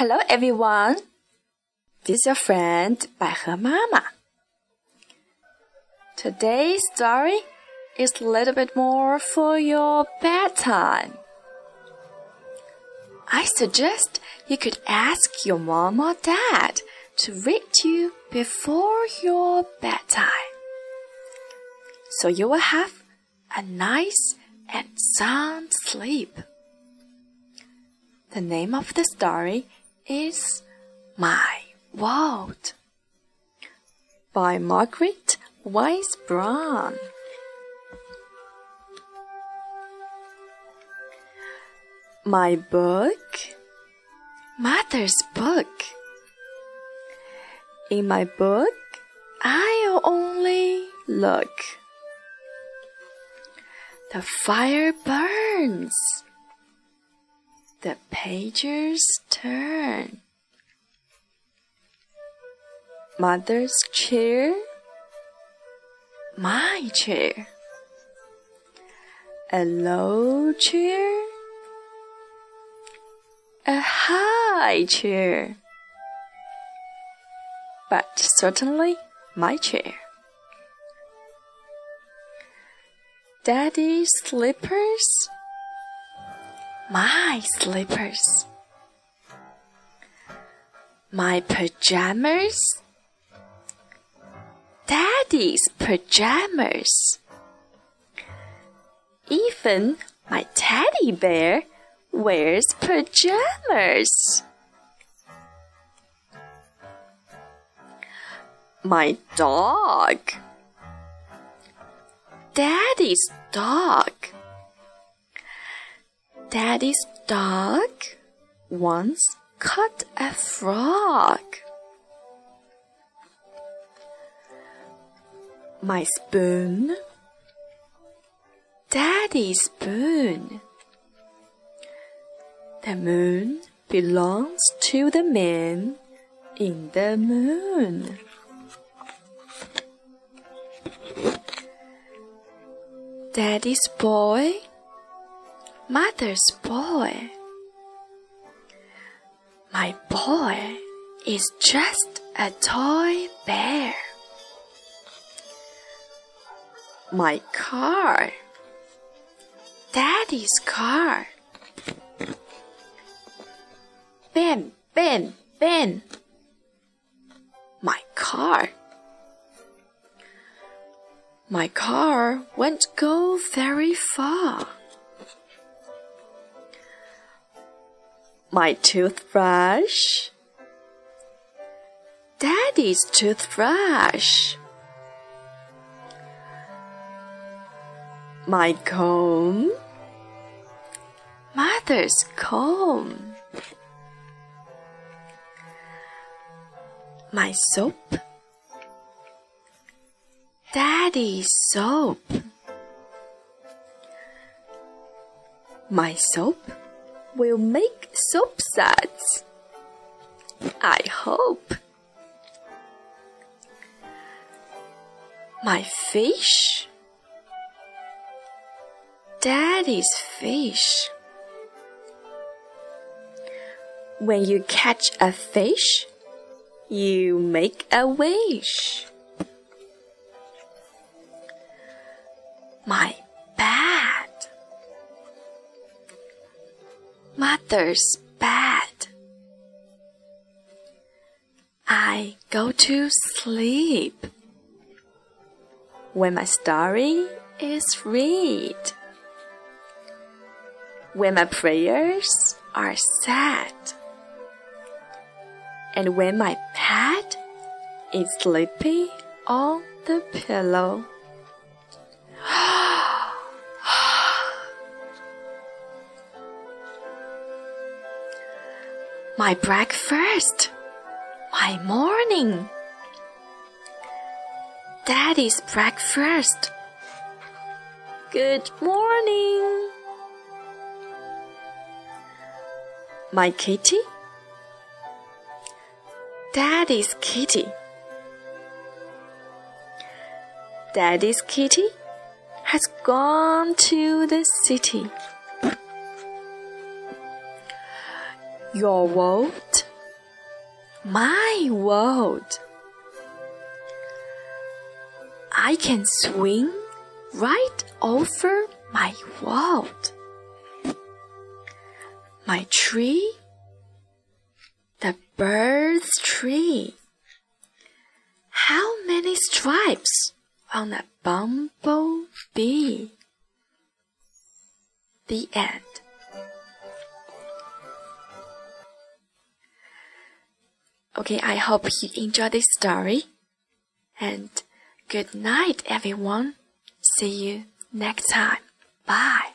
Hello everyone. This is your friend 百合妈妈. Today's story is a little bit more for your bedtime. I suggest you could ask your mom or dad to read you before your bedtime. So you will have a nice and sound sleep. The name of the story is My World by Margaret Wise Brown. My book, Mother's book. In my book, I'll only look. The fire burns. The pages turn. Mother's chair, my chair. A low chair, a high chair. But certainly my chair. Daddy's slippers, my slippers. My pajamas, Daddy's pajamas. Even my teddy bear wears pajamas. My dog. Daddy's dog. Daddy's dog once caught a frog. My spoon. Daddy's spoon. The moon belongs to the man in the moon. Daddy's boy, Mother's boy. My boy is just a toy bear. My car, Daddy's car. Ben, Ben, Ben. My car. My car won't go very far. My toothbrush. Daddy's toothbrush. My comb. Mother's comb. My soap. Daddy's soap. My soap will make soap suds. I hope. My fish. Daddy's fish. When you catch a fish, you make a wish. My Mother's bed. I go to sleep when my story is read. When my prayers are said. And when my pet is sleepy on the pillow. My breakfast, my morning. Daddy's breakfast. Good morning. My kitty. Daddy's kitty. Daddy's kitty has gone to the city. Your world my world. I can swing right over my world. My tree, the bird's tree. How many stripes on a bumblebee? The end. Okay, I hope you enjoy this story. And good night, everyone. See you next time. Bye.